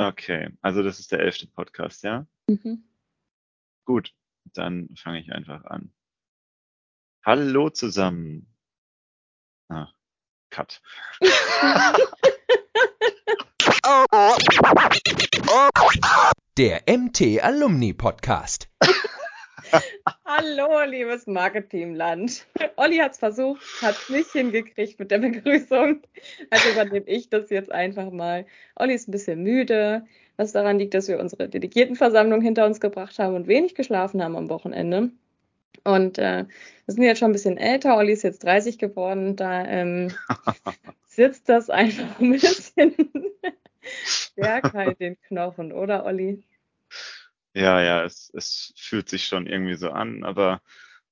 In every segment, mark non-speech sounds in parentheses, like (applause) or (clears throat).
Okay, also das ist der elfte Podcast, ja? Mhm. Gut, dann fange ich einfach an. Hallo zusammen. Ah, Cut. (laughs) Der MT Alumni Podcast. (laughs) Hallo, liebes Marketingland. Olli hat es versucht, hat es nicht hingekriegt mit der Begrüßung. Also übernehme ich das jetzt einfach mal. Olli ist ein bisschen müde, was daran liegt, dass wir unsere Delegiertenversammlung hinter uns gebracht haben und wenig geschlafen haben am Wochenende. Und äh, wir sind jetzt schon ein bisschen älter. Olli ist jetzt 30 geworden. Da ähm, (laughs) sitzt das einfach ein bisschen (laughs) stärker in den Knochen, oder Olli? Ja, ja, es, es fühlt sich schon irgendwie so an, aber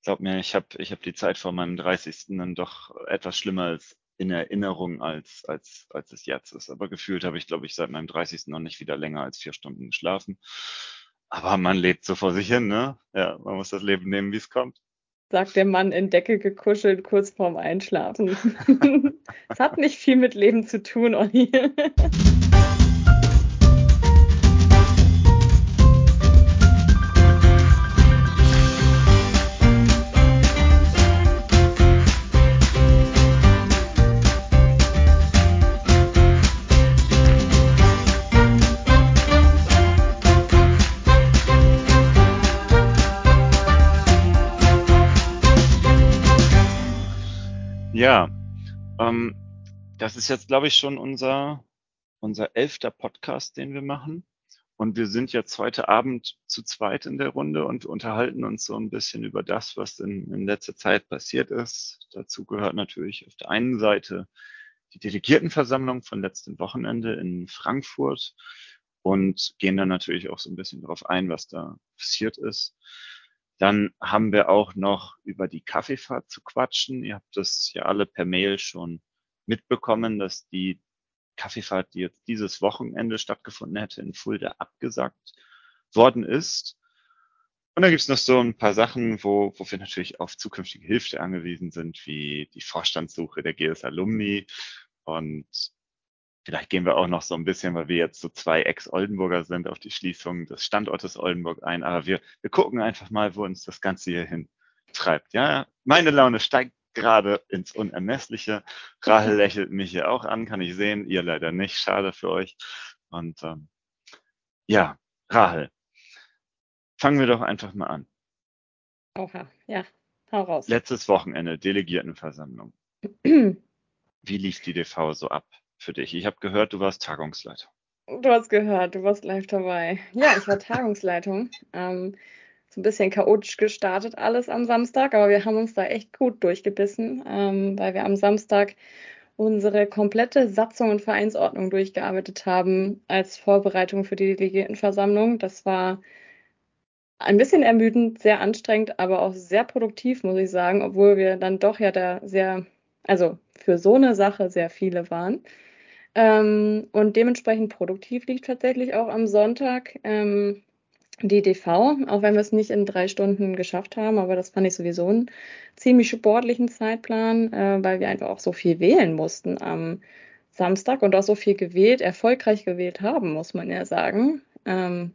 glaub mir, ich habe ich hab die Zeit vor meinem 30. dann doch etwas schlimmer als in Erinnerung als, als, als es jetzt ist. Aber gefühlt habe ich, glaube ich, seit meinem 30. noch nicht wieder länger als vier Stunden geschlafen. Aber man lebt so vor sich hin, ne? Ja, man muss das Leben nehmen, wie es kommt. Sagt der Mann in Decke gekuschelt kurz vorm Einschlafen. (laughs) Es hat nicht viel mit Leben zu tun, Olli. (laughs) Ja, ähm, das ist jetzt, glaube ich, schon unser, unser elfter Podcast, den wir machen. Und wir sind jetzt heute Abend zu zweit in der Runde und unterhalten uns so ein bisschen über das, was in, in letzter Zeit passiert ist. Dazu gehört natürlich auf der einen Seite die Delegiertenversammlung von letztem Wochenende in Frankfurt und gehen dann natürlich auch so ein bisschen darauf ein, was da passiert ist. Dann haben wir auch noch über die Kaffeefahrt zu quatschen. Ihr habt das ja alle per Mail schon mitbekommen, dass die Kaffeefahrt, die jetzt dieses Wochenende stattgefunden hätte, in Fulda abgesagt worden ist. Und dann gibt's noch so ein paar Sachen, wo, wo wir natürlich auf zukünftige Hilfe angewiesen sind, wie die Vorstandssuche der GS Alumni und Vielleicht gehen wir auch noch so ein bisschen, weil wir jetzt so zwei Ex-Oldenburger sind, auf die Schließung des Standortes Oldenburg ein. Aber wir, wir gucken einfach mal, wo uns das Ganze hier hin treibt. Ja, meine Laune steigt gerade ins Unermessliche. Rahel (laughs) lächelt mich hier auch an, kann ich sehen. Ihr leider nicht. Schade für euch. Und ähm, ja, Rahel, fangen wir doch einfach mal an. Oha, ja, hau raus. Letztes Wochenende, Delegiertenversammlung. (clears throat) Wie lief die DV so ab? Für dich? Ich habe gehört, du warst Tagungsleitung. Du hast gehört, du warst live dabei. Ja, ich war Tagungsleitung. (laughs) Ähm, so ein bisschen chaotisch gestartet alles am Samstag, aber wir haben uns da echt gut durchgebissen, ähm, weil wir am Samstag unsere komplette Satzung und Vereinsordnung durchgearbeitet haben als Vorbereitung für die Delegiertenversammlung. Das war ein bisschen ermüdend, sehr anstrengend, aber auch sehr produktiv, muss ich sagen, obwohl wir dann doch ja da sehr, also für so eine Sache sehr viele waren. Ähm, und dementsprechend produktiv liegt tatsächlich auch am Sonntag ähm, die DV, auch wenn wir es nicht in drei Stunden geschafft haben, aber das fand ich sowieso einen ziemlich sportlichen Zeitplan, äh, weil wir einfach auch so viel wählen mussten am Samstag und auch so viel gewählt, erfolgreich gewählt haben, muss man ja sagen. Ähm,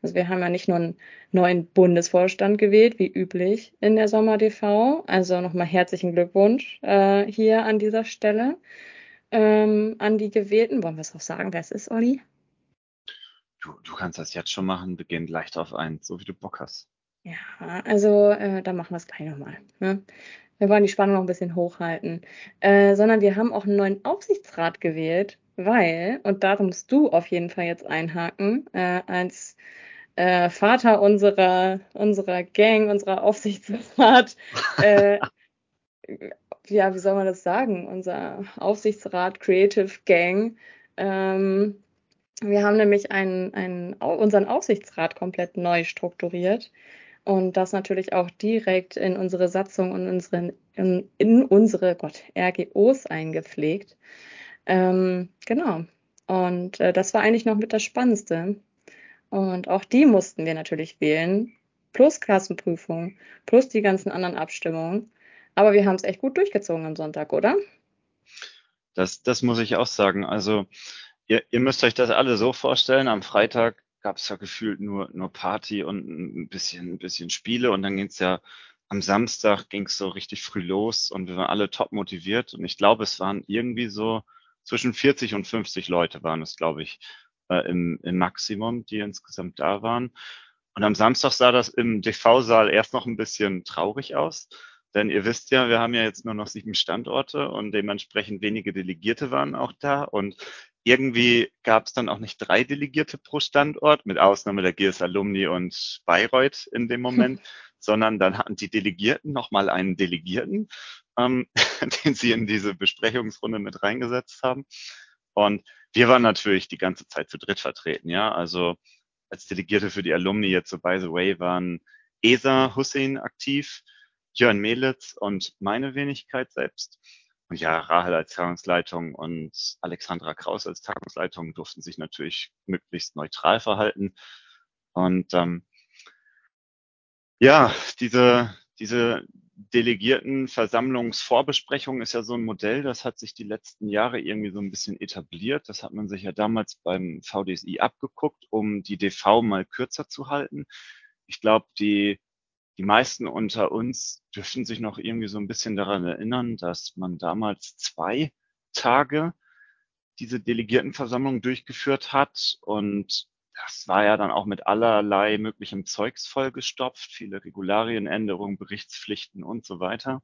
also wir haben ja nicht nur einen neuen Bundesvorstand gewählt, wie üblich in der Sommer-DV. Also nochmal herzlichen Glückwunsch äh, hier an dieser Stelle ähm, an die Gewählten. Wollen wir es auch sagen, wer es ist, Olli? Du, du kannst das jetzt schon machen, beginnt leicht auf ein, so wie du Bock hast. Ja, also äh, dann machen wir es gleich nochmal. Ne? Wir wollen die Spannung noch ein bisschen hochhalten. Äh, sondern wir haben auch einen neuen Aufsichtsrat gewählt, weil, und da musst du auf jeden Fall jetzt einhaken, äh, als äh, Vater unserer, unserer Gang, unserer Aufsichtsrat, äh, (laughs) ja, wie soll man das sagen, unser Aufsichtsrat Creative Gang. Ähm, wir haben nämlich einen, einen, unseren Aufsichtsrat komplett neu strukturiert und das natürlich auch direkt in unsere Satzung und unseren, in, in unsere Gott, RGOs eingepflegt. Ähm, genau. Und äh, das war eigentlich noch mit das Spannendste. Und auch die mussten wir natürlich wählen, plus Klassenprüfung, plus die ganzen anderen Abstimmungen. Aber wir haben es echt gut durchgezogen am Sonntag, oder? Das, das muss ich auch sagen. Also ihr, ihr müsst euch das alle so vorstellen. Am Freitag gab es ja gefühlt nur, nur Party und ein bisschen, ein bisschen Spiele und dann ging es ja am Samstag ging es so richtig früh los und wir waren alle top motiviert und ich glaube, es waren irgendwie so zwischen 40 und 50 Leute waren es, glaube ich, äh, im, im Maximum, die insgesamt da waren. Und am Samstag sah das im DV-Saal erst noch ein bisschen traurig aus. Denn ihr wisst ja, wir haben ja jetzt nur noch sieben Standorte und dementsprechend wenige Delegierte waren auch da. Und irgendwie gab es dann auch nicht drei Delegierte pro Standort, mit Ausnahme der GS Alumni und Bayreuth in dem Moment, (laughs) sondern dann hatten die Delegierten nochmal einen Delegierten, ähm, (laughs) den sie in diese Besprechungsrunde mit reingesetzt haben. Und wir waren natürlich die ganze Zeit zu dritt vertreten, ja. Also als Delegierte für die Alumni jetzt so by the way waren Esa Hussein aktiv, Jörn Melitz und meine Wenigkeit selbst. Und ja, Rahel als Tagungsleitung und Alexandra Kraus als Tagungsleitung durften sich natürlich möglichst neutral verhalten. Und ähm, ja, diese, diese Delegiertenversammlungsvorbesprechung ist ja so ein Modell, das hat sich die letzten Jahre irgendwie so ein bisschen etabliert. Das hat man sich ja damals beim VDSI abgeguckt, um die DV mal kürzer zu halten. Ich glaube, die die meisten unter uns dürften sich noch irgendwie so ein bisschen daran erinnern, dass man damals zwei Tage diese Delegiertenversammlung durchgeführt hat und das war ja dann auch mit allerlei möglichem Zeugs vollgestopft, viele Regularienänderungen, Berichtspflichten und so weiter.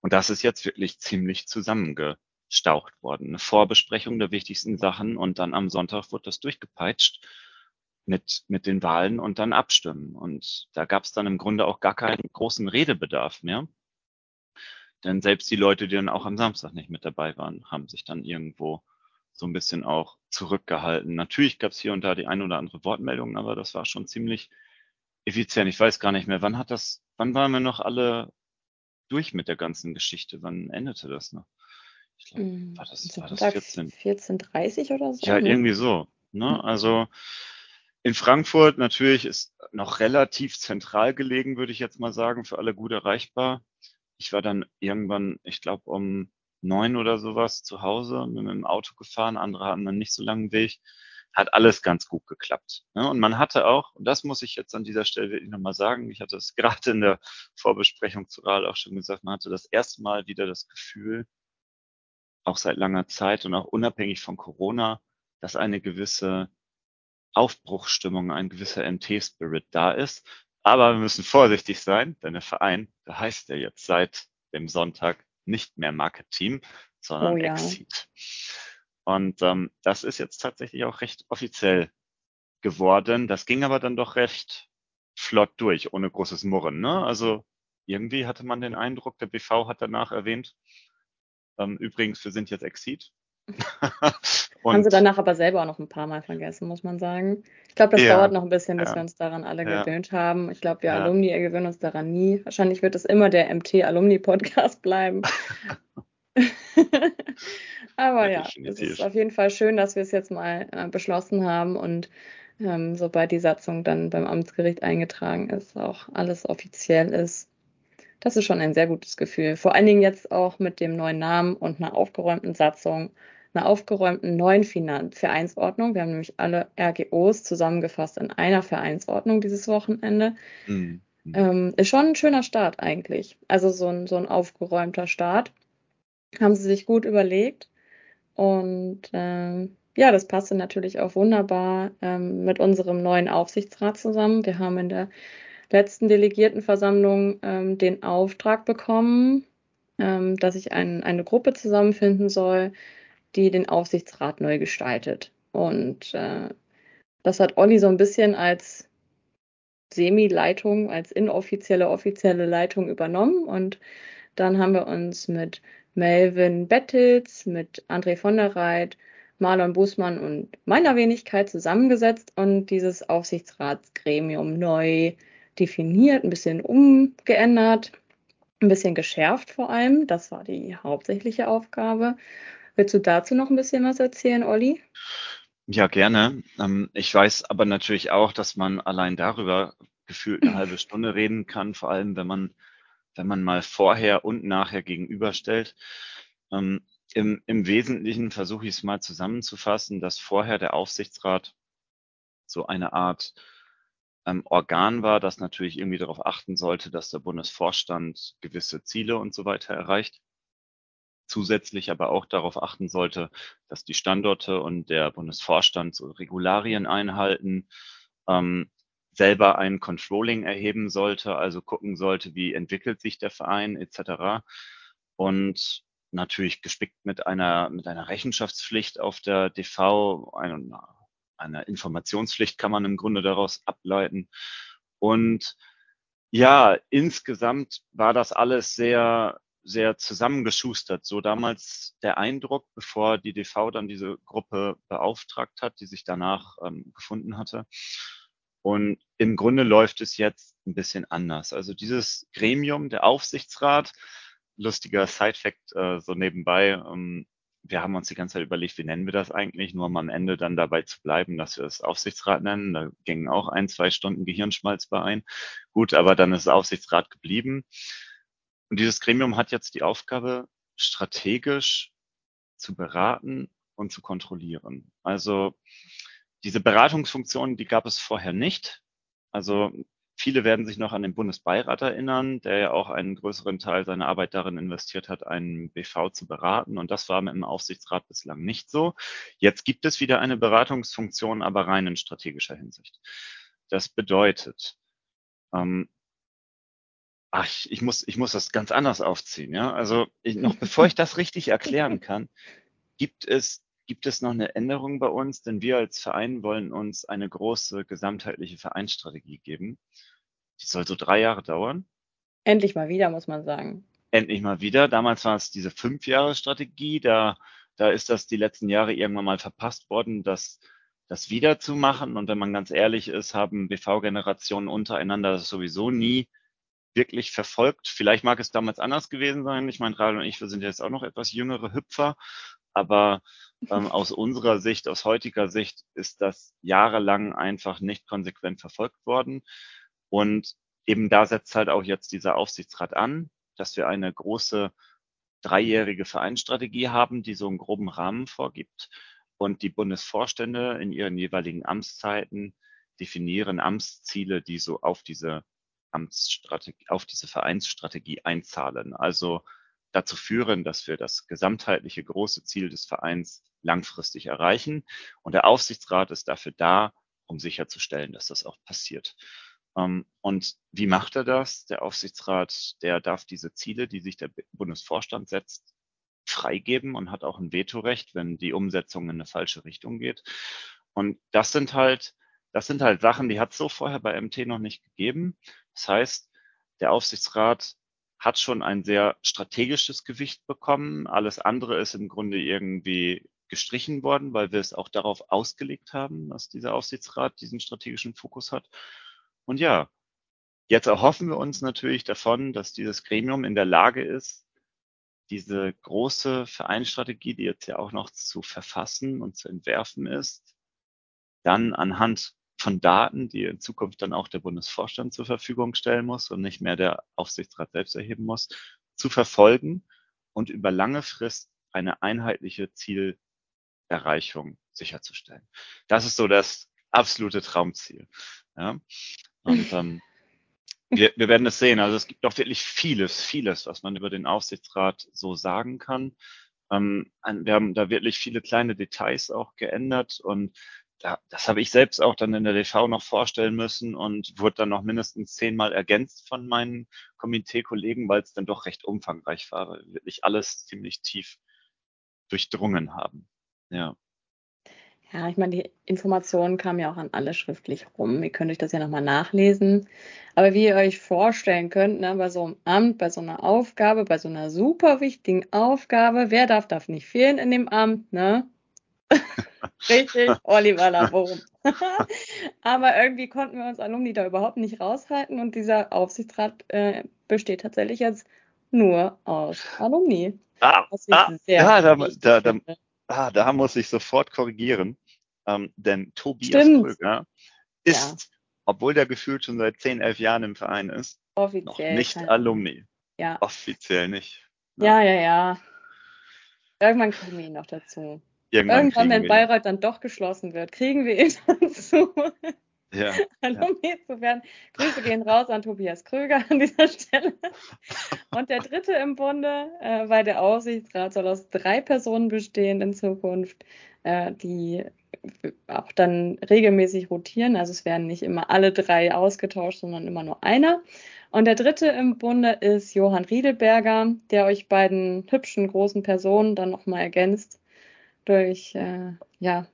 Und das ist jetzt wirklich ziemlich zusammengestaucht worden. Eine Vorbesprechung der wichtigsten Sachen und dann am Sonntag wird das durchgepeitscht mit, mit den Wahlen und dann abstimmen. Und da gab es dann im Grunde auch gar keinen großen Redebedarf mehr. Denn selbst die Leute, die dann auch am Samstag nicht mit dabei waren, haben sich dann irgendwo so ein bisschen auch zurückgehalten. Natürlich gab es hier und da die ein oder andere Wortmeldung, aber das war schon ziemlich effizient. Ich weiß gar nicht mehr, wann hat das, wann waren wir noch alle durch mit der ganzen Geschichte? Wann endete das noch? Ich glaube, hm, war das, war das 14? 14.30 oder so? Ja, ne? irgendwie so. Ne? Also in Frankfurt natürlich ist noch relativ zentral gelegen, würde ich jetzt mal sagen, für alle gut erreichbar. Ich war dann irgendwann, ich glaube, um neun oder sowas zu Hause mit dem Auto gefahren. Andere hatten dann nicht so langen Weg. Hat alles ganz gut geklappt. Ne? Und man hatte auch, und das muss ich jetzt an dieser Stelle wirklich nochmal sagen, ich hatte es (laughs) gerade in der Vorbesprechung zu RAL auch schon gesagt, man hatte das erste Mal wieder das Gefühl, auch seit langer Zeit und auch unabhängig von Corona, dass eine gewisse Aufbruchsstimmung, ein gewisser MT-Spirit da ist. Aber wir müssen vorsichtig sein, denn der Verein, da heißt er jetzt seit dem Sonntag nicht mehr Market Team, sondern oh ja. Exit. Und ähm, das ist jetzt tatsächlich auch recht offiziell geworden. Das ging aber dann doch recht flott durch, ohne großes Murren. Ne? Also irgendwie hatte man den Eindruck, der BV hat danach erwähnt, ähm, übrigens, wir sind jetzt Exit. (laughs) Haben sie danach aber selber auch noch ein paar Mal vergessen, muss man sagen. Ich glaube, das ja, dauert noch ein bisschen, bis ja. wir uns daran alle ja. gewöhnt haben. Ich glaube, wir Alumni gewöhnen uns daran nie. Wahrscheinlich wird es immer der MT-Alumni-Podcast (laughs) bleiben. (laughs) aber ja, es ist auf jeden Fall schön, dass wir es jetzt mal äh, beschlossen haben und ähm, sobald die Satzung dann beim Amtsgericht eingetragen ist, auch alles offiziell ist. Das ist schon ein sehr gutes Gefühl. Vor allen Dingen jetzt auch mit dem neuen Namen und einer aufgeräumten Satzung einer aufgeräumten neuen Vereinsordnung. Wir haben nämlich alle RGOs zusammengefasst in einer Vereinsordnung dieses Wochenende. Mhm. Ähm, ist schon ein schöner Start eigentlich. Also so ein, so ein aufgeräumter Start. Haben sie sich gut überlegt. Und ähm, ja, das passte natürlich auch wunderbar ähm, mit unserem neuen Aufsichtsrat zusammen. Wir haben in der letzten Delegiertenversammlung ähm, den Auftrag bekommen, ähm, dass ich ein, eine Gruppe zusammenfinden soll, die den Aufsichtsrat neu gestaltet. Und äh, das hat Olli so ein bisschen als Semi-Leitung, als inoffizielle, offizielle Leitung übernommen. Und dann haben wir uns mit Melvin Bettels, mit André von der Reit, Marlon Bußmann und meiner Wenigkeit zusammengesetzt und dieses Aufsichtsratsgremium neu definiert, ein bisschen umgeändert, ein bisschen geschärft vor allem. Das war die hauptsächliche Aufgabe. Willst du dazu noch ein bisschen was erzählen, Olli? Ja, gerne. Ähm, ich weiß aber natürlich auch, dass man allein darüber gefühlt eine halbe Stunde reden kann, vor allem wenn man, wenn man mal vorher und nachher gegenüberstellt. Ähm, im, im Wesentlichen versuche ich es mal zusammenzufassen, dass vorher der Aufsichtsrat so eine Art ähm, Organ war, das natürlich irgendwie darauf achten sollte, dass der Bundesvorstand gewisse Ziele und so weiter erreicht. Zusätzlich aber auch darauf achten sollte, dass die Standorte und der Bundesvorstand so Regularien einhalten, ähm, selber ein Controlling erheben sollte, also gucken sollte, wie entwickelt sich der Verein etc. Und natürlich gespickt mit einer, mit einer Rechenschaftspflicht auf der DV, einer, einer Informationspflicht kann man im Grunde daraus ableiten. Und ja, insgesamt war das alles sehr, sehr zusammengeschustert. So damals der Eindruck, bevor die DV dann diese Gruppe beauftragt hat, die sich danach ähm, gefunden hatte. Und im Grunde läuft es jetzt ein bisschen anders. Also dieses Gremium, der Aufsichtsrat, lustiger Side-Fact äh, so nebenbei. Ähm, wir haben uns die ganze Zeit überlegt, wie nennen wir das eigentlich, nur um am Ende dann dabei zu bleiben, dass wir es Aufsichtsrat nennen. Da gingen auch ein, zwei Stunden Gehirnschmalz bei ein. Gut, aber dann ist Aufsichtsrat geblieben. Und dieses Gremium hat jetzt die Aufgabe, strategisch zu beraten und zu kontrollieren. Also diese Beratungsfunktion, die gab es vorher nicht. Also Viele werden sich noch an den Bundesbeirat erinnern, der ja auch einen größeren Teil seiner Arbeit darin investiert hat, einen BV zu beraten. Und das war mit dem Aufsichtsrat bislang nicht so. Jetzt gibt es wieder eine Beratungsfunktion, aber rein in strategischer Hinsicht. Das bedeutet, ähm, ach, ich, ich, muss, ich muss das ganz anders aufziehen. Ja? Also ich, noch (laughs) bevor ich das richtig erklären kann, gibt es gibt es noch eine Änderung bei uns, denn wir als Verein wollen uns eine große gesamtheitliche Vereinsstrategie geben. Die soll so drei Jahre dauern. Endlich mal wieder, muss man sagen. Endlich mal wieder. Damals war es diese fünf Jahre Strategie. Da, da ist das die letzten Jahre irgendwann mal verpasst worden, das, das wiederzumachen. Und wenn man ganz ehrlich ist, haben BV-Generationen untereinander sowieso nie wirklich verfolgt. Vielleicht mag es damals anders gewesen sein. Ich meine, Raul und ich, wir sind jetzt auch noch etwas jüngere Hüpfer. Aber ähm, (laughs) aus unserer Sicht, aus heutiger Sicht, ist das jahrelang einfach nicht konsequent verfolgt worden. Und eben da setzt halt auch jetzt dieser Aufsichtsrat an, dass wir eine große dreijährige Vereinsstrategie haben, die so einen groben Rahmen vorgibt. Und die Bundesvorstände in ihren jeweiligen Amtszeiten definieren Amtsziele, die so auf diese Amtsstrategie, auf diese Vereinsstrategie einzahlen. Also dazu führen, dass wir das gesamtheitliche große Ziel des Vereins langfristig erreichen. Und der Aufsichtsrat ist dafür da, um sicherzustellen, dass das auch passiert. Ähm, und wie macht er das? Der Aufsichtsrat, der darf diese Ziele, die sich der Bundesvorstand setzt, freigeben und hat auch ein Vetorecht, wenn die Umsetzung in eine falsche Richtung geht. Und das sind halt, das sind halt Sachen, die hat es so vorher bei MT noch nicht gegeben. Das heißt, der Aufsichtsrat hat schon ein sehr strategisches Gewicht bekommen. Alles andere ist im Grunde irgendwie gestrichen worden, weil wir es auch darauf ausgelegt haben, dass dieser Aufsichtsrat diesen strategischen Fokus hat. Und ja, jetzt erhoffen wir uns natürlich davon, dass dieses Gremium in der Lage ist, diese große Vereinsstrategie, die jetzt ja auch noch zu verfassen und zu entwerfen ist, dann anhand von Daten, die in Zukunft dann auch der Bundesvorstand zur Verfügung stellen muss und nicht mehr der Aufsichtsrat selbst erheben muss, zu verfolgen und über lange Frist eine einheitliche Zielerreichung sicherzustellen. Das ist so das absolute Traumziel. Ja? Und (laughs) ähm, wir, wir werden es sehen. Also es gibt doch wirklich vieles, vieles, was man über den Aufsichtsrat so sagen kann. Ähm, wir haben da wirklich viele kleine Details auch geändert und da, das habe ich selbst auch dann in der DV noch vorstellen müssen und wurde dann noch mindestens zehnmal ergänzt von meinen Komiteekollegen, weil es dann doch recht umfangreich war, weil wir wirklich alles ziemlich tief durchdrungen haben. Ja. Ja, ich meine, die Informationen kamen ja auch an alle schriftlich rum. Ihr könnt euch das ja nochmal nachlesen. Aber wie ihr euch vorstellen könnt, ne, bei so einem Amt, bei so einer Aufgabe, bei so einer super wichtigen Aufgabe, wer darf, darf nicht fehlen in dem Amt, ne? (laughs) Richtig, Oliver Laborum. (laughs) (laughs) Aber irgendwie konnten wir uns Alumni da überhaupt nicht raushalten und dieser Aufsichtsrat äh, besteht tatsächlich jetzt nur aus Alumni. Ah, ah ja, da, da, da, ah, da muss ich sofort korrigieren, ähm, denn Tobias Stimmt. Kröger ist, ja. obwohl der gefühlt schon seit 10, 11 Jahren im Verein ist, Offiziell noch nicht Alumni. Ja. Offiziell nicht. Ja, ja, ja. ja. Irgendwann kriegen wir ihn noch dazu. Irgendwann, Irgendwann, wenn. Bayreuth dann doch geschlossen wird, kriegen wir ihn (laughs) dazu, Ja, Alumni zu werden. Grüße gehen raus an Tobias Kröger an dieser Stelle. Und der dritte im Bunde, äh, weil der Aufsichtsrat soll aus drei Personen bestehen in Zukunft, äh, die auch dann regelmäßig rotieren. Also es werden nicht immer alle drei ausgetauscht, sondern immer nur einer. Und der dritte im Bunde ist Johann Riedelberger, der euch beiden hübschen großen Personen dann nochmal ergänzt durch, äh, ja,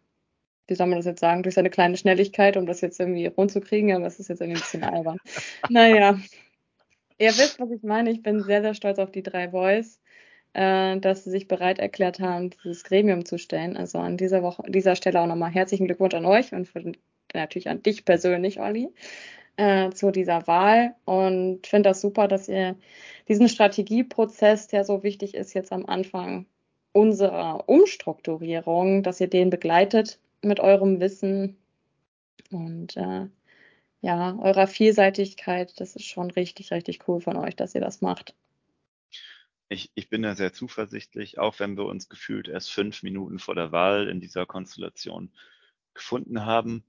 wie soll man das jetzt sagen, durch seine kleine Schnelligkeit, um das jetzt irgendwie rund zu kriegen, aber es ist jetzt irgendwie ein bisschen albern. (laughs) Naja, ihr wisst, was ich meine. Ich bin sehr, sehr stolz auf die drei Boys, äh, dass sie sich bereit erklärt haben, dieses Gremium zu stellen. Also an dieser Woche, dieser Stelle auch nochmal herzlichen Glückwunsch an euch und für, natürlich an dich persönlich, Olli, äh, zu dieser Wahl. Und finde das super, dass ihr diesen Strategieprozess, der so wichtig ist, jetzt am Anfang unserer Umstrukturierung, dass ihr den begleitet mit eurem Wissen und äh, ja, eurer Vielseitigkeit. Das ist schon richtig, richtig cool von euch, dass ihr das macht. ich, ich bin da sehr zuversichtlich, auch wenn wir uns gefühlt erst fünf Minuten vor der Wahl in dieser Konstellation gefunden haben,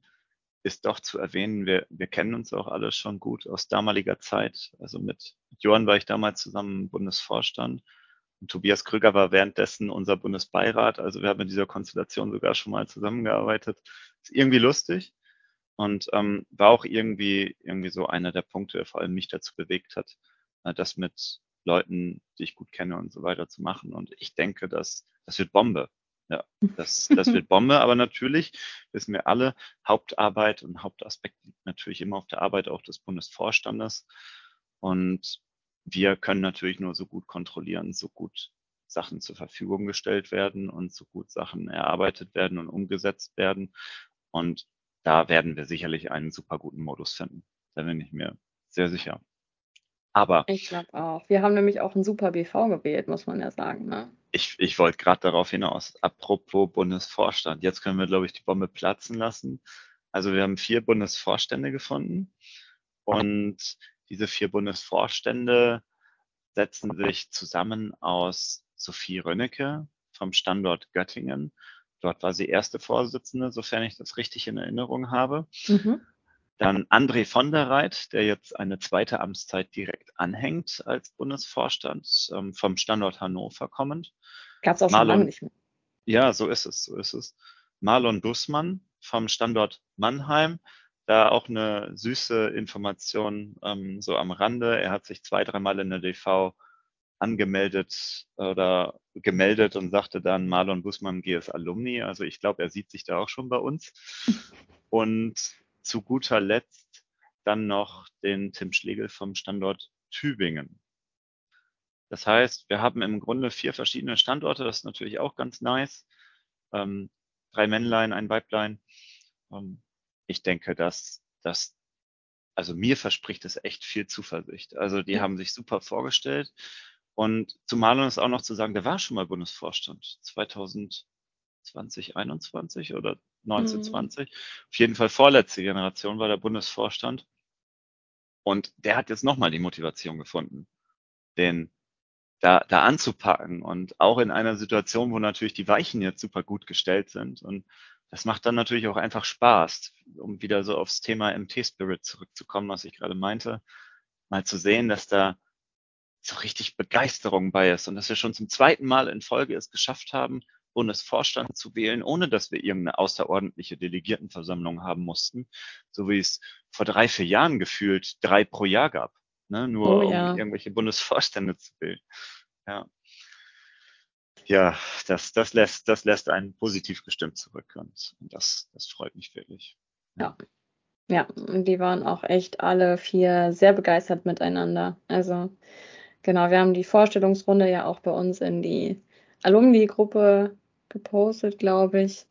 ist doch zu erwähnen, wir, wir kennen uns auch alle schon gut aus damaliger Zeit. Also mit Johann war ich damals zusammen im Bundesvorstand und Tobias Krüger war währenddessen unser Bundesbeirat. Also wir haben in dieser Konstellation sogar schon mal zusammengearbeitet. Ist irgendwie lustig und ähm, war auch irgendwie irgendwie so einer der Punkte, der vor allem mich dazu bewegt hat, äh, das mit Leuten, die ich gut kenne und so weiter zu machen. Und ich denke, dass das wird Bombe. Ja, das, das wird Bombe, aber natürlich wissen wir alle, Hauptarbeit und Hauptaspekt liegt natürlich immer auf der Arbeit auch des Bundesvorstandes. Und wir können natürlich nur so gut kontrollieren, so gut Sachen zur Verfügung gestellt werden und so gut Sachen erarbeitet werden und umgesetzt werden. Und da werden wir sicherlich einen super guten Modus finden. Da bin ich mir sehr sicher. Aber Ich glaube auch. Wir haben nämlich auch einen super BV gewählt, muss man ja sagen. Ne? ich, ich wollte gerade darauf hinaus. Apropos Bundesvorstand. Jetzt können wir, glaube ich, die Bombe platzen lassen. Also wir haben vier Bundesvorstände gefunden und diese vier Bundesvorstände setzen sich zusammen aus Sophie Rönnecke vom Standort Göttingen. Dort war sie erste Vorsitzende, sofern ich das richtig in Erinnerung habe. Mhm. Dann André von der Reit, der jetzt eine zweite Amtszeit direkt anhängt als Bundesvorstand, ähm, vom Standort Hannover kommend. Gab es auch schon Marlon- lange nicht mehr. Ja, so ist es, so ist es. Marlon Bussmann vom Standort Mannheim. Da auch eine süße Information ähm, so am Rande. Er hat sich zwei, dreimal in der DV angemeldet oder gemeldet und sagte dann Marlon Bussmann GS Alumni. Also ich glaube, er sieht sich da auch schon bei uns. (laughs) Und zu guter Letzt dann noch den Tim Schlegel vom Standort Tübingen. Das heißt, wir haben im Grunde vier verschiedene Standorte. Das ist natürlich auch ganz nice. Ähm, drei Männlein, ein Weiblein. Ähm, ich denke, dass das, also mir verspricht es echt viel Zuversicht. Also die Ja. haben sich super vorgestellt. Und zu Marlon ist auch noch zu sagen, der war schon mal Bundesvorstand 2020, 21 oder 1920. Auf jeden Fall vorletzte Generation war der Bundesvorstand. Und der hat jetzt nochmal die Motivation gefunden, den da, da anzupacken und auch in einer Situation, wo natürlich die Weichen jetzt super gut gestellt sind. Und das macht dann natürlich auch einfach Spaß, um wieder so aufs Thema MT-Spirit zurückzukommen, was ich gerade meinte, mal zu sehen, dass da so richtig Begeisterung bei ist und dass wir schon zum zweiten Mal in Folge es geschafft haben, Bundesvorstand zu wählen, ohne dass wir irgendeine außerordentliche Delegiertenversammlung haben mussten, so wie es vor drei, vier Jahren gefühlt drei pro Jahr gab, ne? nur Oh um ja. irgendwelche Bundesvorstände zu wählen. Ja, ja das, das, lässt, das lässt einen positiv gestimmt zurück und, und das, das freut mich wirklich. Ja, und die waren auch echt alle vier sehr begeistert miteinander. Also genau, wir haben die Vorstellungsrunde ja auch bei uns in die Alumni-Gruppe gepostet, glaube ich.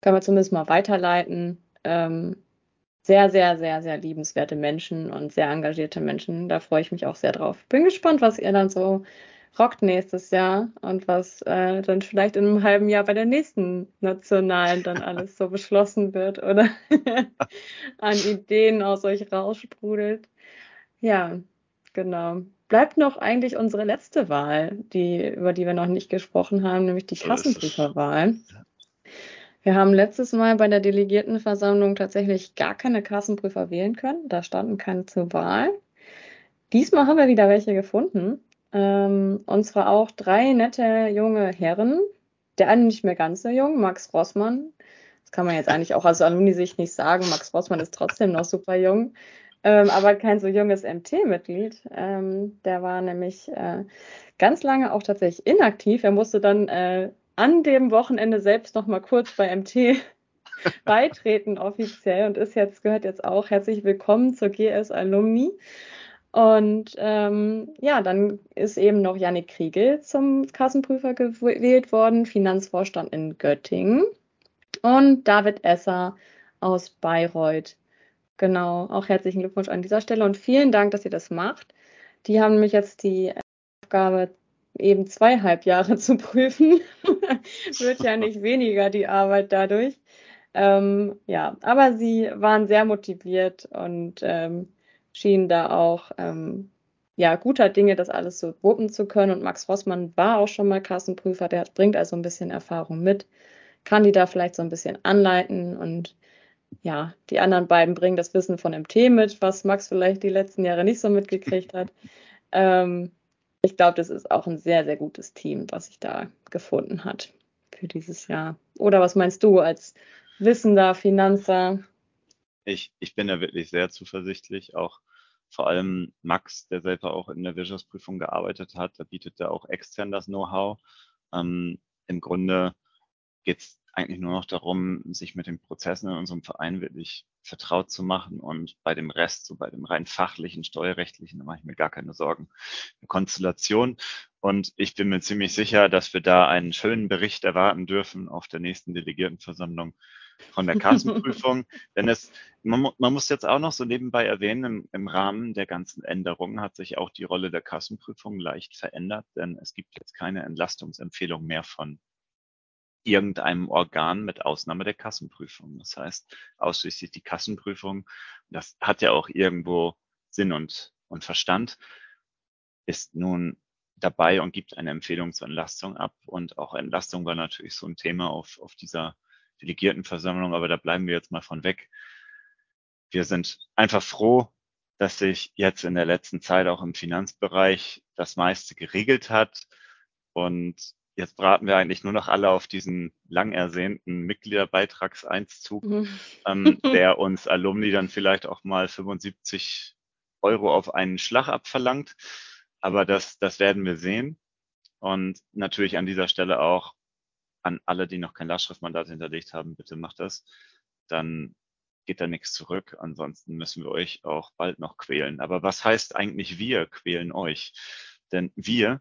Können wir zumindest mal weiterleiten. Ähm, sehr, sehr, sehr, sehr liebenswerte Menschen und sehr engagierte Menschen. Da freue ich mich auch sehr drauf. Bin gespannt, was ihr dann so rockt nächstes Jahr und was äh, dann vielleicht in einem halben Jahr bei der nächsten Nationalen dann alles so beschlossen wird oder (laughs) an Ideen aus euch raussprudelt. Ja, Genau. Bleibt noch eigentlich unsere letzte Wahl, die, über die wir noch nicht gesprochen haben, nämlich die. Kassenprüferwahl. Wir haben letztes Mal bei der Delegiertenversammlung tatsächlich gar keine Kassenprüfer wählen können. Da standen keine zur Wahl. Diesmal haben wir wieder welche gefunden. Ähm, und zwar auch drei nette junge Herren. Der eine nicht mehr ganz so jung, Max Rossmann. Das kann man jetzt eigentlich auch aus Alumni-Sicht nicht sagen. Max Rossmann ist trotzdem noch super jung, ähm, aber kein so junges MT-Mitglied. Ähm, der war nämlich äh, ganz lange auch tatsächlich inaktiv. Er musste dann äh, an dem Wochenende selbst noch mal kurz bei MT (laughs) beitreten offiziell und ist jetzt gehört jetzt auch herzlich willkommen zur GS Alumni. Und ähm, ja, dann ist eben noch Janik Kriegel zum Kassenprüfer gewählt worden, Finanzvorstand in Göttingen. Und David Esser aus Bayreuth. Genau, auch herzlichen Glückwunsch an dieser Stelle und vielen Dank, dass ihr das macht. Die haben nämlich jetzt die Aufgabe, eben zweieinhalb Jahre zu prüfen. (laughs) Wird ja nicht weniger die Arbeit dadurch. Ähm, ja, aber sie waren sehr motiviert und ähm, schienen da auch ähm, ja, guter Dinge, das alles so wuppen zu können. Und Max Rossmann war auch schon mal Kassenprüfer, der bringt also ein bisschen Erfahrung mit, kann die da vielleicht so ein bisschen anleiten und ja, die anderen beiden bringen das Wissen von MT mit, was Max vielleicht die letzten Jahre nicht so mitgekriegt hat. Ähm, ich glaube, das ist auch ein sehr, sehr gutes Team, was sich da gefunden hat für dieses Jahr. Oder was meinst du als Wissender, Finanzer? Ich, ich bin da wirklich sehr zuversichtlich, auch vor allem Max, der selber auch in der Wirtschaftsprüfung gearbeitet hat, der bietet da auch extern das Know-how. Ähm, Im Grunde geht es eigentlich nur noch darum, sich mit den Prozessen in unserem Verein wirklich vertraut zu machen und bei dem Rest, so bei dem rein fachlichen, steuerrechtlichen, da mache ich mir gar keine Sorgen. Eine Konstellation und ich bin mir ziemlich sicher, dass wir da einen schönen Bericht erwarten dürfen auf der nächsten Delegiertenversammlung von der Kassenprüfung. (laughs) Denn es, man, man, muss jetzt auch noch so nebenbei erwähnen, im, im, Rahmen der ganzen Änderungen hat sich auch die Rolle der Kassenprüfung leicht verändert, denn es gibt jetzt keine Entlastungsempfehlung mehr von irgendeinem Organ mit Ausnahme der Kassenprüfung. Das heißt, ausschließlich die Kassenprüfung, das hat ja auch irgendwo Sinn und, und Verstand, ist nun dabei und gibt eine Empfehlung zur Entlastung ab. Und auch Entlastung war natürlich so ein Thema auf, auf dieser Delegiertenversammlung, aber da bleiben wir jetzt mal von weg. Wir sind einfach froh, dass sich jetzt in der letzten Zeit auch im Finanzbereich das meiste geregelt hat und jetzt braten wir eigentlich nur noch alle auf diesen lang ersehnten Mitgliederbeitragseinszug, mhm. ähm, (laughs) der uns Alumni dann vielleicht auch mal 75 Euro auf einen Schlag abverlangt. Aber das, das werden wir sehen. Und natürlich an dieser Stelle auch an alle, die noch kein Lastschriftmandat hinterlegt haben, bitte macht das. Dann geht da nichts zurück. Ansonsten müssen wir euch auch bald noch quälen. Aber was heißt eigentlich wir quälen euch? Denn wir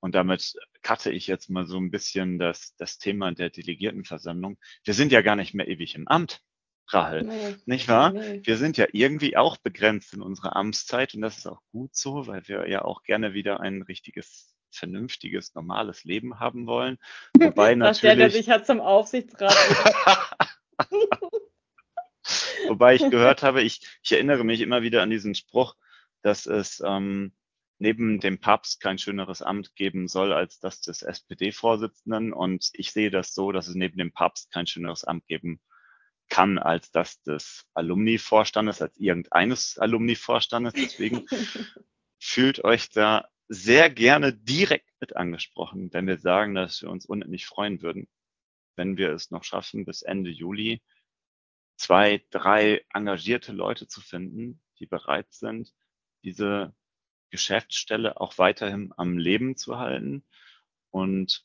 und damit cutte ich jetzt mal so ein bisschen das, das Thema der Delegiertenversammlung. Wir sind ja gar nicht mehr ewig im Amt, Rahel, nee, nicht wahr? Nee. Wir sind ja irgendwie auch begrenzt in unserer Amtszeit und das ist auch gut so, weil wir ja auch gerne wieder ein richtiges vernünftiges, normales Leben haben wollen. (laughs) Wobei natürlich. Sich hat zum Aufsichtsrat. (laughs) Wobei ich gehört habe, ich, ich erinnere mich immer wieder an diesen Spruch, dass es ähm, neben dem Papst kein schöneres Amt geben soll als das des SPD-Vorsitzenden. Und ich sehe das so, dass es neben dem Papst kein schöneres Amt geben kann als das des Alumni-Vorstandes, als irgendeines Alumni-Vorstandes. Deswegen (laughs) fühlt euch da sehr gerne direkt mit angesprochen, wenn wir sagen, dass wir uns unendlich freuen würden, wenn wir es noch schaffen, bis Ende Juli zwei, drei engagierte Leute zu finden, die bereit sind, diese Geschäftsstelle auch weiterhin am Leben zu halten. Und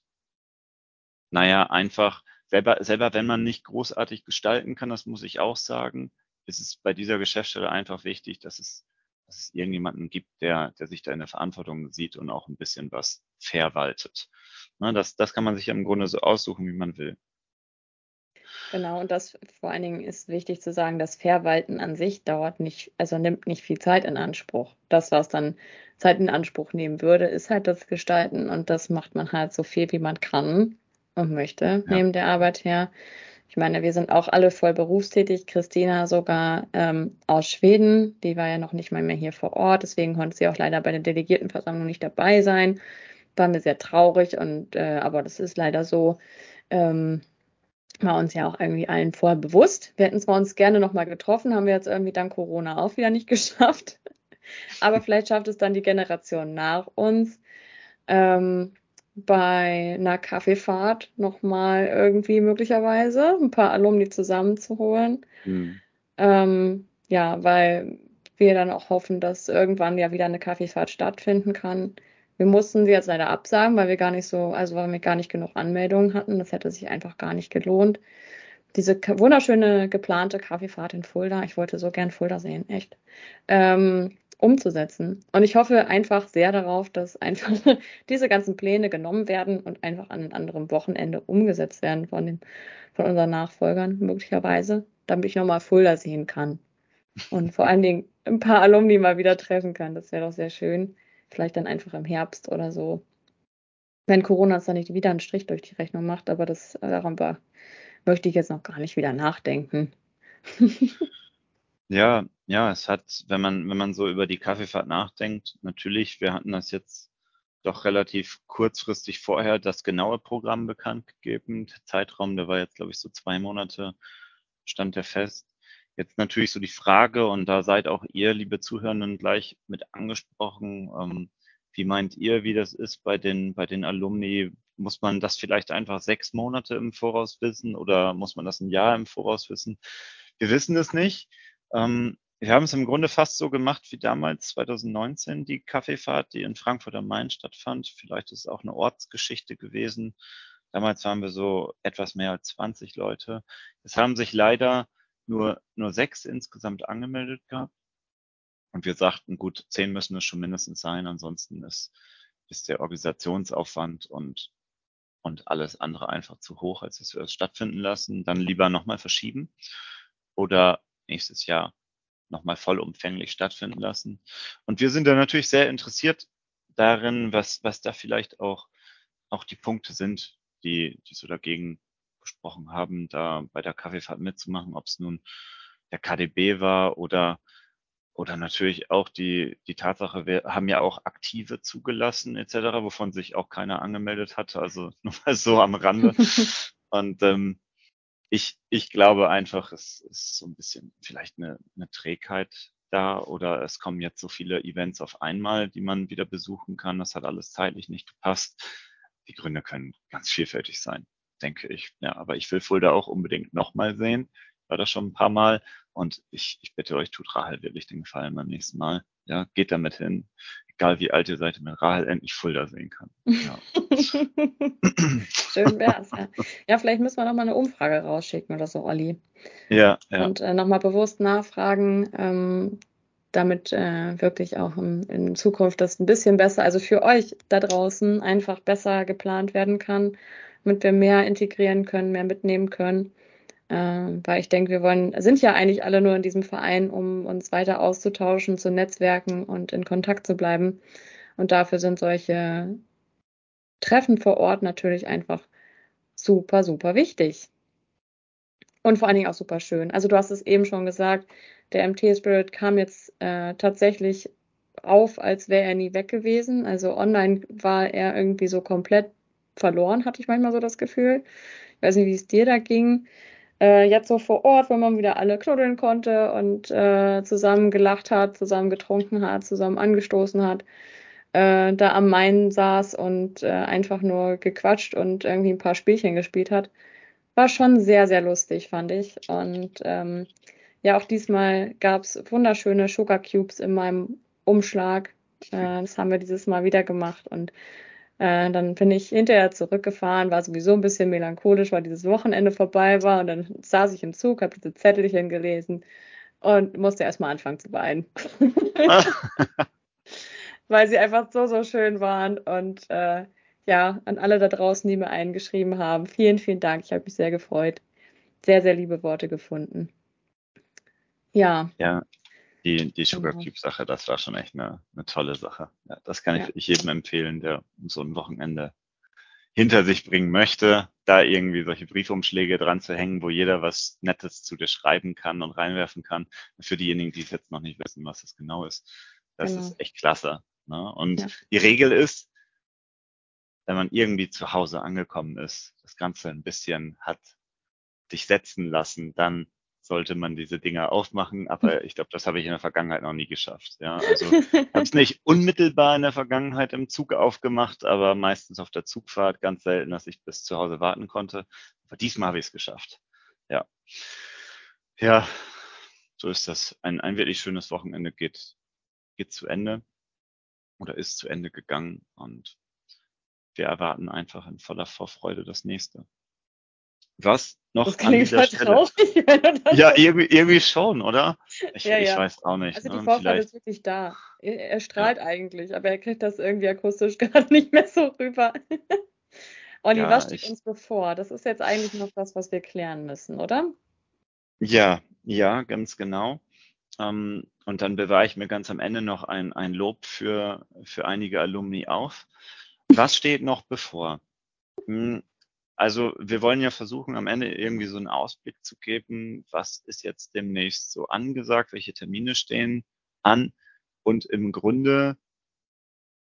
naja, einfach selber, selber wenn man nicht großartig gestalten kann, das muss ich auch sagen, ist es bei dieser Geschäftsstelle einfach wichtig, dass es, dass es irgendjemanden gibt, der, der sich da in der Verantwortung sieht und auch ein bisschen was verwaltet. Na, das, das kann man sich im Grunde so aussuchen, wie man will. Genau, und das vor allen Dingen ist wichtig zu sagen, das Verwalten an sich dauert nicht, also nimmt nicht viel Zeit in Anspruch. Das, was dann Zeit in Anspruch nehmen würde, ist halt das Gestalten und das macht man halt so viel, wie man kann und möchte, ja. neben der Arbeit her. Ich meine, wir sind auch alle voll berufstätig. Christina sogar ähm, aus Schweden, die war ja noch nicht mal mehr hier vor Ort, deswegen konnte sie auch leider bei der Delegiertenversammlung nicht dabei sein. War mir sehr traurig und äh, aber das ist leider so. Ähm, war uns ja auch irgendwie allen vorher bewusst. Wir hätten zwar uns gerne nochmal getroffen, haben wir jetzt irgendwie dank Corona auch wieder nicht (laughs) geschafft. Aber vielleicht schafft es dann die Generation nach uns. Ähm, bei einer Kaffeefahrt nochmal irgendwie möglicherweise ein paar Alumni zusammenzuholen. Mhm. Ähm, ja, weil wir dann auch hoffen, dass irgendwann ja wieder eine Kaffeefahrt stattfinden kann. Wir mussten sie jetzt leider absagen, weil wir gar nicht so, also weil wir gar nicht genug Anmeldungen hatten. Das hätte sich einfach gar nicht gelohnt. Diese wunderschöne geplante Kaffeefahrt in Fulda, ich wollte so gern Fulda sehen, echt. Ähm, umzusetzen. Und ich hoffe einfach sehr darauf, dass einfach (laughs) diese ganzen Pläne genommen werden und einfach an einem anderen Wochenende umgesetzt werden von, den, von unseren Nachfolgern möglicherweise, damit ich nochmal Fulda sehen kann. Und vor allen Dingen ein paar Alumni mal wieder treffen kann. Das wäre doch sehr schön. Vielleicht dann einfach im Herbst oder so. Wenn Corona es dann nicht wieder einen Strich durch die Rechnung macht, aber das daran war, möchte ich jetzt noch gar nicht wieder nachdenken. (laughs) Ja, ja, es hat, wenn man, wenn man so über die Kaffeefahrt nachdenkt, natürlich, wir hatten das jetzt doch relativ kurzfristig vorher das genaue Programm bekannt gegeben. Der Zeitraum, der war jetzt, glaube ich, so zwei Monate, stand der fest. Jetzt natürlich so die Frage, und da seid auch ihr, liebe Zuhörenden, gleich mit angesprochen. Ähm, wie meint ihr, wie das ist bei den, bei den Alumni? Muss man das vielleicht einfach sechs Monate im Voraus wissen oder muss man das ein Jahr im Voraus wissen? Wir wissen es nicht. Ähm, wir haben es im Grunde fast so gemacht wie damals 2019 die Kaffeefahrt, die in Frankfurt am Main stattfand. Vielleicht ist es auch eine Ortsgeschichte gewesen. Damals waren wir so etwas mehr als 20 Leute. Es haben sich leider nur, nur sechs insgesamt angemeldet gehabt. Und wir sagten, gut, zehn müssen es schon mindestens sein. Ansonsten ist, ist der Organisationsaufwand und, und alles andere einfach zu hoch, als dass wir es stattfinden lassen. Dann lieber nochmal verschieben oder nächstes Jahr nochmal vollumfänglich stattfinden lassen. Und wir sind da natürlich sehr interessiert darin, was, was da vielleicht auch, auch die Punkte sind, die, die so dagegen gesprochen haben, da bei der Kaffeefahrt mitzumachen, ob es nun der KDB war oder oder natürlich auch die, die Tatsache, wir haben ja auch Aktive zugelassen etc., wovon sich auch keiner angemeldet hat, also (laughs) nur mal so am Rande. (laughs) Und ähm, ich, ich glaube einfach, es ist so ein bisschen vielleicht eine, eine Trägheit da oder es kommen jetzt so viele Events auf einmal, die man wieder besuchen kann. Das hat alles zeitlich nicht gepasst. Die Gründe können ganz vielfältig sein, denke ich. Ja, aber ich will Fulda auch unbedingt nochmal sehen. War das schon ein paar Mal und ich, ich bitte euch, tut Rahel wirklich den Gefallen beim nächsten Mal. Ja, geht damit hin egal wie alt ihr seid, mit Rahel endlich Fulda sehen kann. (laughs) Ja. (laughs) Schön wär's. Ja. ja, vielleicht müssen wir nochmal eine Umfrage rausschicken oder so, Olli. Ja, ja. Und äh, nochmal bewusst nachfragen, ähm, damit äh, wirklich auch in, in, Zukunft das ein bisschen besser, also für euch da draußen einfach besser geplant werden kann, damit wir mehr integrieren können, mehr mitnehmen können. Äh, weil ich denke, wir wollen, sind ja eigentlich alle nur in diesem Verein, um uns weiter auszutauschen, zu netzwerken und in Kontakt zu bleiben. Und dafür sind solche Treffen vor Ort natürlich einfach super, super wichtig. Und vor allen Dingen auch super schön. Also du hast es eben schon gesagt, der MT Spirit kam jetzt äh, tatsächlich auf, als wäre er nie weg gewesen. Also online war er irgendwie so komplett verloren, hatte ich manchmal so das Gefühl. Ich weiß nicht, wie es dir da ging äh, jetzt so vor Ort, wo man wieder alle knuddeln konnte und äh, zusammen gelacht hat, zusammen getrunken hat, zusammen angestoßen hat, äh, da am Main saß und äh, einfach nur gequatscht und irgendwie ein paar Spielchen gespielt hat. War schon sehr, sehr lustig, fand ich. Und ähm, ja, auch diesmal gab es wunderschöne Sugar Cubes in meinem Umschlag. Äh, das haben wir dieses Mal wieder gemacht und äh, dann bin ich hinterher zurückgefahren, war sowieso ein bisschen melancholisch, weil dieses Wochenende vorbei war. Und dann saß ich im Zug, habe diese Zettelchen gelesen und musste erstmal anfangen zu weinen. (laughs) (laughs) (laughs) weil sie einfach so, so schön waren. Und äh, ja, an alle da draußen, die mir eingeschrieben haben, vielen, vielen Dank. Ich habe mich sehr gefreut. Sehr, sehr liebe Worte gefunden. Ja. Ja, die, die Sugar genau. Cube Sache, das war schon echt eine, eine tolle Sache. Ja, das kann ich ja. jedem empfehlen, der so ein Wochenende hinter sich bringen möchte, da irgendwie solche Briefumschläge dran zu hängen, wo jeder was Nettes zu dir schreiben kann und reinwerfen kann. Für diejenigen, die es jetzt noch nicht wissen, was das genau ist. Das genau. ist echt klasse. Ne? Und ja. die Regel ist, wenn man irgendwie zu Hause angekommen ist, das Ganze ein bisschen hat sich setzen lassen, dann sollte man diese Dinger aufmachen. Aber (laughs) ich glaube, das habe ich in der Vergangenheit noch nie geschafft. Ja, also habe es nicht (laughs) unmittelbar in der Vergangenheit im Zug aufgemacht, aber meistens auf der Zugfahrt ganz selten, dass ich bis zu Hause warten konnte. Aber diesmal habe ich es geschafft. Ja, ja, so ist das. Ein, ein wirklich schönes Wochenende geht geht zu Ende oder ist zu Ende gegangen und wir erwarten einfach in voller Vorfreude das nächste. Was noch das an dieser Stelle? Traurig, (laughs) ja, irgendwie, irgendwie schon, oder? Ich, ja, ja. ich weiß auch nicht. Also die ne? Vorfreude ist wirklich da. Er, er strahlt ja. eigentlich, aber er kriegt das irgendwie akustisch (laughs) gerade nicht mehr so rüber. (laughs) Olli, was steht ich... uns bevor? Das ist jetzt eigentlich noch das, was wir klären müssen, oder? Ja, ja, ganz genau. Ähm, und dann bewahre ich mir ganz am Ende noch ein, ein Lob für, für einige Alumni auf. Was steht noch bevor? Hm, also wir wollen ja versuchen, am Ende irgendwie so einen Ausblick zu geben, was ist jetzt demnächst so angesagt, welche Termine stehen an. Und im Grunde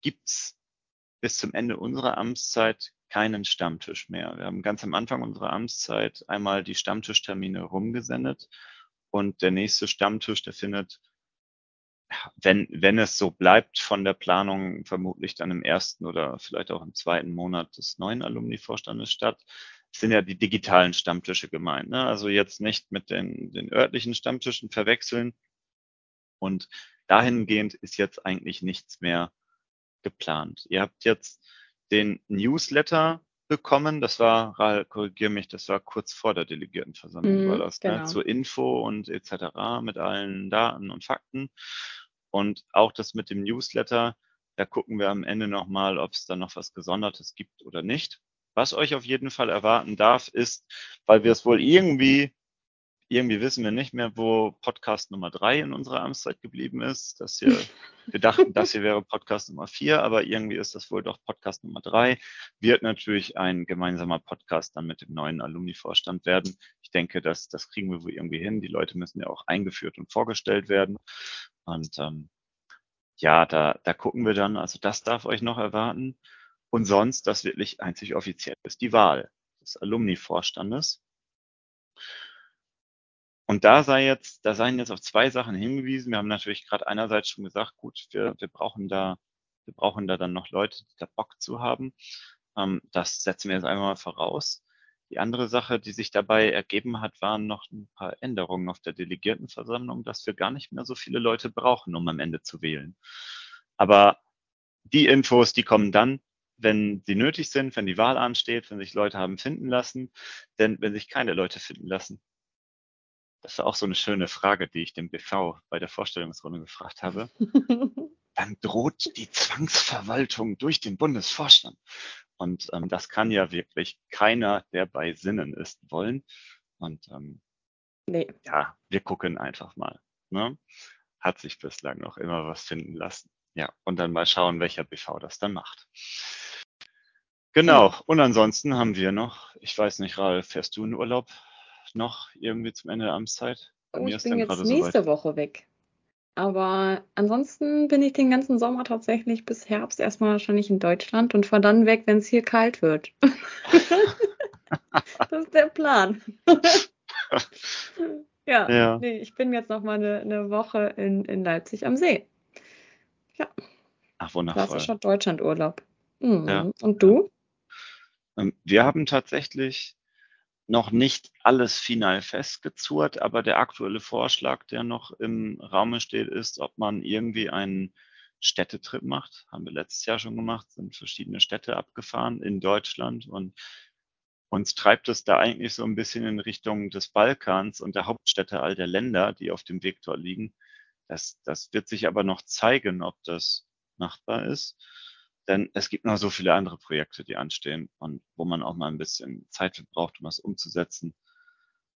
gibt's bis zum Ende unserer Amtszeit keinen Stammtisch mehr. Wir haben ganz am Anfang unserer Amtszeit einmal die Stammtischtermine rumgesendet und der nächste Stammtisch, der findet, wenn, wenn es so bleibt von der Planung, vermutlich dann im ersten oder vielleicht auch im zweiten Monat des neuen Alumni-Vorstandes statt. Es sind ja die digitalen Stammtische gemeint. Ne? Also jetzt nicht mit den, den örtlichen Stammtischen verwechseln. Und dahingehend ist jetzt eigentlich nichts mehr geplant. Ihr habt jetzt den Newsletter bekommen. Das war, Ral, korrigier mich, das war kurz vor der Delegiertenversammlung, mm, war das, ne? genau. ne? zur Info und etc. mit allen Daten und Fakten. Und auch das mit dem Newsletter, da gucken wir am Ende nochmal, ob es da noch was Gesondertes gibt oder nicht. Was euch auf jeden Fall erwarten darf, ist, weil wir es wohl irgendwie irgendwie wissen wir nicht mehr, wo Podcast Nummer drei in unserer Amtszeit geblieben ist. Das hier, (laughs) wir dachten, das hier wäre Podcast Nummer vier, aber irgendwie ist das wohl doch Podcast Nummer drei. Wird natürlich ein gemeinsamer Podcast dann mit dem neuen Alumni-Vorstand werden. Ich denke, das, das kriegen wir wohl irgendwie hin. Die Leute müssen ja auch eingeführt und vorgestellt werden. Und ähm, ja, da, da gucken wir dann. Also das darf euch noch erwarten. Und sonst, das wirklich einzig offiziell ist die Wahl des Alumni-Vorstandes. Und da sei jetzt, da seien jetzt auf zwei Sachen hingewiesen. Wir haben natürlich gerade einerseits schon gesagt, gut, wir, wir brauchen da, wir brauchen da dann noch Leute, die da Bock zu haben. Ähm, das setzen wir jetzt einmal voraus. Die andere Sache, die sich dabei ergeben hat, waren noch ein paar Änderungen auf der Delegiertenversammlung, dass wir gar nicht mehr so viele Leute brauchen, um am Ende zu wählen. Aber die Infos, die kommen dann, wenn sie nötig sind, wenn die Wahl ansteht, wenn sich Leute haben finden lassen. Denn wenn sich keine Leute finden lassen, das war auch so eine schöne Frage, die ich dem BV bei der Vorstellungsrunde gefragt habe. (laughs) Dann droht die Zwangsverwaltung durch den Bundesvorstand. Und ähm, das kann ja wirklich keiner, der bei Sinnen ist, wollen. Und ähm, nee. ja, wir gucken einfach mal. Ne? Hat sich bislang noch immer was finden lassen. Ja, und dann mal schauen, welcher BV das dann macht. Genau. Und ansonsten haben wir noch, ich weiß nicht, Ralf, fährst du in Urlaub? Noch irgendwie zum Ende der Amtszeit? Bei oh, ich bin jetzt nächste so Woche weg. Aber ansonsten bin ich den ganzen Sommer tatsächlich bis Herbst erstmal wahrscheinlich in Deutschland und fahre dann weg, wenn es hier kalt wird. (laughs) das ist der Plan. (laughs) ja, ja. Nee, ich bin jetzt noch mal eine, eine Woche in, in Leipzig am See. Ja. Ach, wundervoll. Klassischer Deutschlandurlaub. Mhm. Ja. Und du? Ähm, wir haben tatsächlich noch nicht alles final festgezurrt, aber der aktuelle Vorschlag, der noch im Raume steht, ist, ob man irgendwie einen Städtetrip macht. Haben wir letztes Jahr schon gemacht, sind verschiedene Städte abgefahren in Deutschland und uns treibt es da eigentlich so ein bisschen in Richtung des Balkans und der Hauptstädte all der Länder, die auf dem Weg dort liegen. Das, das wird sich aber noch zeigen, ob das machbar ist. Denn es gibt noch so viele andere Projekte, die anstehen und wo man auch mal ein bisschen Zeit braucht, um das umzusetzen.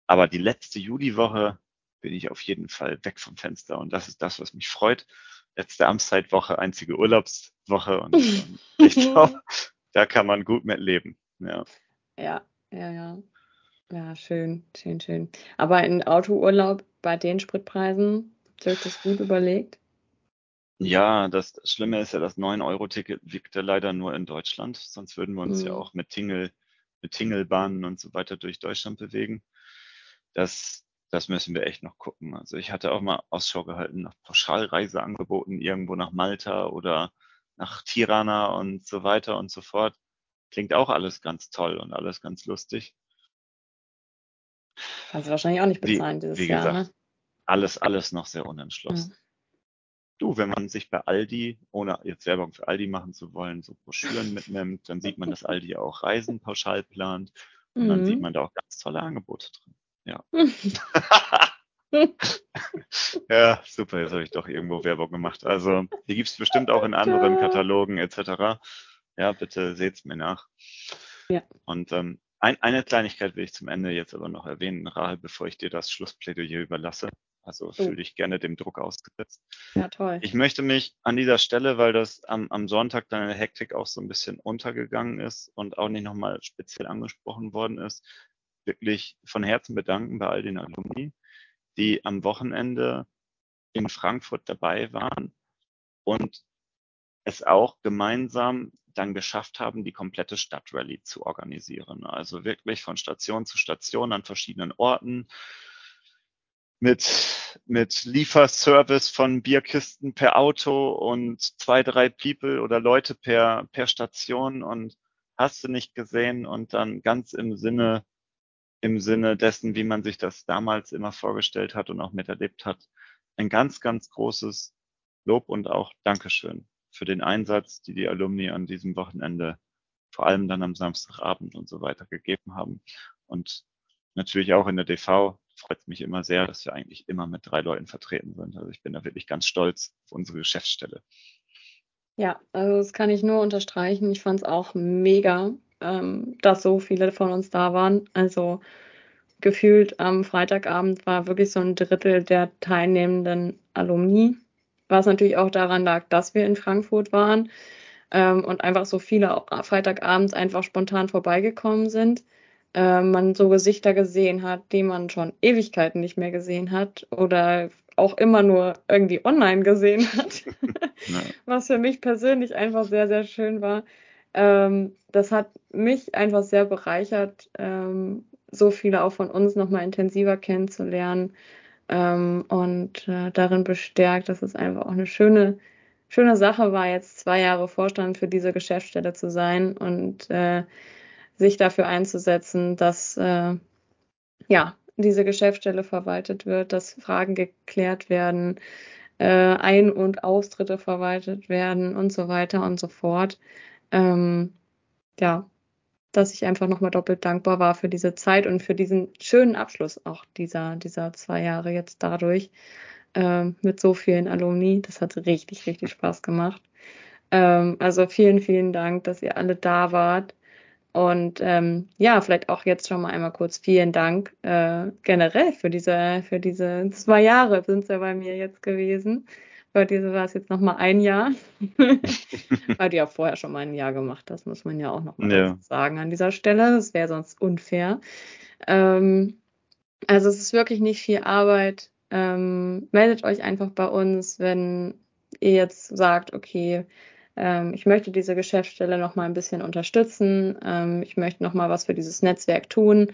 Aber die letzte Juliwoche bin ich auf jeden Fall weg vom Fenster und das ist das, was mich freut. Letzte Amtszeitwoche, einzige Urlaubswoche und (laughs) ich glaube, da kann man gut mit leben. Ja. Ja, ja, ja. Ja, schön, schön, schön. Aber ein Autourlaub bei den Spritpreisen, habt ihr euch das gut überlegt? Ja, das Schlimme ist ja, das 9-Euro-Ticket wiegt ja leider nur in Deutschland. Sonst würden wir uns ja Mhm. auch mit Tingle, mit Tingelbahnen und so weiter durch Deutschland bewegen. Das, das müssen wir echt noch gucken. Also ich hatte auch mal Ausschau gehalten nach Pauschalreiseangeboten irgendwo nach Malta oder nach Tirana und so weiter und so fort. Klingt auch alles ganz toll und alles ganz lustig. Kannst du wahrscheinlich auch nicht Wie, bezahlen dieses wie Jahr, gesagt, ne? alles, alles noch sehr unentschlossen. Du, wenn man sich bei Aldi, ohne jetzt Werbung für Aldi machen zu wollen, so Broschüren mitnimmt, dann sieht man, dass Aldi auch Reisen pauschal plant und dann sieht Mhm. man da auch ganz tolle Angebote drin. Ja. (laughs) ja, super, jetzt habe ich doch irgendwo Werbung gemacht. Also, die gibt's bestimmt auch in anderen Katalogen etc. Ja, bitte seht's mir nach. Ja. Und ähm, ein, eine Kleinigkeit will ich zum Ende jetzt aber noch erwähnen, Rahel, bevor ich dir das Schlussplädoyer überlasse. Also fühl dich gerne dem Druck ausgesetzt. Ja, toll. Ich möchte mich an dieser Stelle, weil das am, am Sonntag dann in der Hektik auch so ein bisschen untergegangen ist und auch nicht nochmal speziell angesprochen worden ist, wirklich von Herzen bedanken bei all den Alumni, die am Wochenende in Frankfurt dabei waren und es auch gemeinsam dann geschafft haben, die komplette Stadtrallye zu organisieren. Also wirklich von Station zu Station an verschiedenen Orten mit, mit Lieferservice von Bierkisten per Auto und zwei, drei People oder Leute per, per Station und hast du nicht gesehen und dann ganz im Sinne, im Sinne dessen, wie man sich das damals immer vorgestellt hat und auch miterlebt hat, ein ganz, ganz großes Lob und auch Dankeschön für den Einsatz, die die Alumni an diesem Wochenende, vor allem dann am Samstagabend und so weiter gegeben haben. Und natürlich auch in der DV freut es mich immer sehr, dass wir eigentlich immer mit drei Leuten vertreten sind. Also ich bin da wirklich ganz stolz auf unsere Geschäftsstelle. Ja, also das kann ich nur unterstreichen. Ich fand es auch mega, ähm, dass so viele von uns da waren. Also gefühlt am Freitagabend war wirklich so ein Drittel der teilnehmenden Alumni, was natürlich auch daran lag, dass wir in Frankfurt waren ähm, und einfach so viele auch Freitagabends einfach spontan vorbeigekommen sind. Äh, man so Gesichter gesehen hat, die man schon Ewigkeiten nicht mehr gesehen hat oder auch immer nur irgendwie online gesehen hat, (laughs) Ja. was für mich persönlich einfach sehr, sehr schön war. Ähm, das hat mich einfach sehr bereichert, ähm, so viele auch von uns nochmal intensiver kennenzulernen ähm, und äh, darin bestärkt, dass es einfach auch eine schöne, schöne Sache war, jetzt zwei Jahre Vorstand für diese Geschäftsstelle zu sein und äh, sich dafür einzusetzen, dass äh, ja diese Geschäftsstelle verwaltet wird, dass Fragen geklärt werden, äh, Ein- und Austritte verwaltet werden und so weiter und so fort. Ähm, ja, dass ich einfach nochmal doppelt dankbar war für diese Zeit und für diesen schönen Abschluss auch dieser, dieser zwei Jahre jetzt dadurch ähm, mit so vielen Alumni. Das hat richtig, richtig Spaß gemacht. Ähm, also vielen, vielen Dank, dass ihr alle da wart. Und ähm, ja, vielleicht auch jetzt schon mal einmal kurz vielen Dank äh, generell für diese, für diese zwei Jahre sind es ja bei mir jetzt gewesen. Bei dir war es jetzt noch mal ein Jahr, (laughs) weil du ja vorher schon mal ein Jahr gemacht hast, muss man ja auch noch mal Ja. sagen an dieser Stelle. Das wäre sonst unfair. Ähm, also es ist wirklich nicht viel Arbeit. Ähm, meldet euch einfach bei uns, wenn ihr jetzt sagt, okay, ich möchte diese Geschäftsstelle noch mal ein bisschen unterstützen. Ähm, ich möchte noch mal was für dieses Netzwerk tun.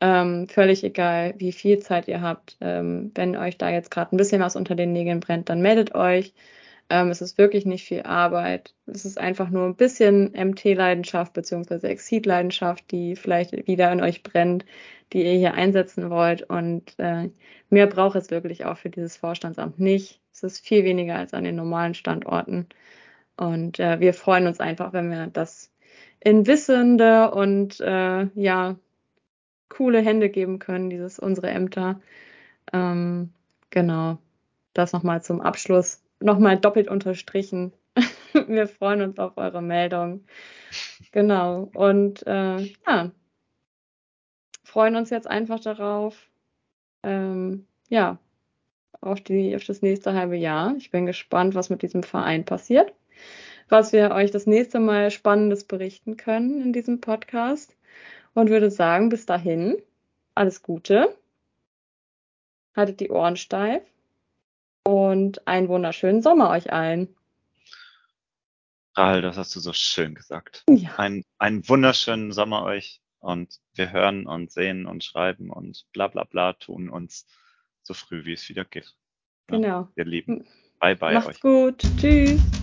Ähm, völlig egal, wie viel Zeit ihr habt. Ähm, wenn euch da jetzt gerade ein bisschen was unter den Nägeln brennt, dann meldet euch. Ähm, es ist wirklich nicht viel Arbeit. Es ist einfach nur ein bisschen MT-Leidenschaft beziehungsweise Exceed-Leidenschaft, die vielleicht wieder in euch brennt, die ihr hier einsetzen wollt. Und äh, mehr braucht es wirklich auch für dieses Vorstandsamt nicht. Es ist viel weniger als an den normalen Standorten. Und äh, wir freuen uns einfach, wenn wir das in wissende und äh, ja coole Hände geben können, dieses unsere Ämter. Ähm, genau, das nochmal zum Abschluss, nochmal doppelt unterstrichen. (laughs) wir freuen uns auf eure Meldung. Genau, und äh, ja, freuen uns jetzt einfach darauf, ähm, ja, auf, die, auf das nächste halbe Jahr. Ich bin gespannt, was mit diesem Verein passiert. Was wir euch das nächste Mal Spannendes berichten können in diesem Podcast. Und würde sagen, bis dahin, alles Gute. Haltet die Ohren steif und einen wunderschönen Sommer euch allen. Rahel, das hast du so schön gesagt. Ja. Ein, einen wunderschönen Sommer euch und wir hören und sehen und schreiben und bla bla bla tun uns so früh wie es wieder geht. Ja, Genau. Ihr Lieben. Bye bye Macht's euch. gut. Tschüss.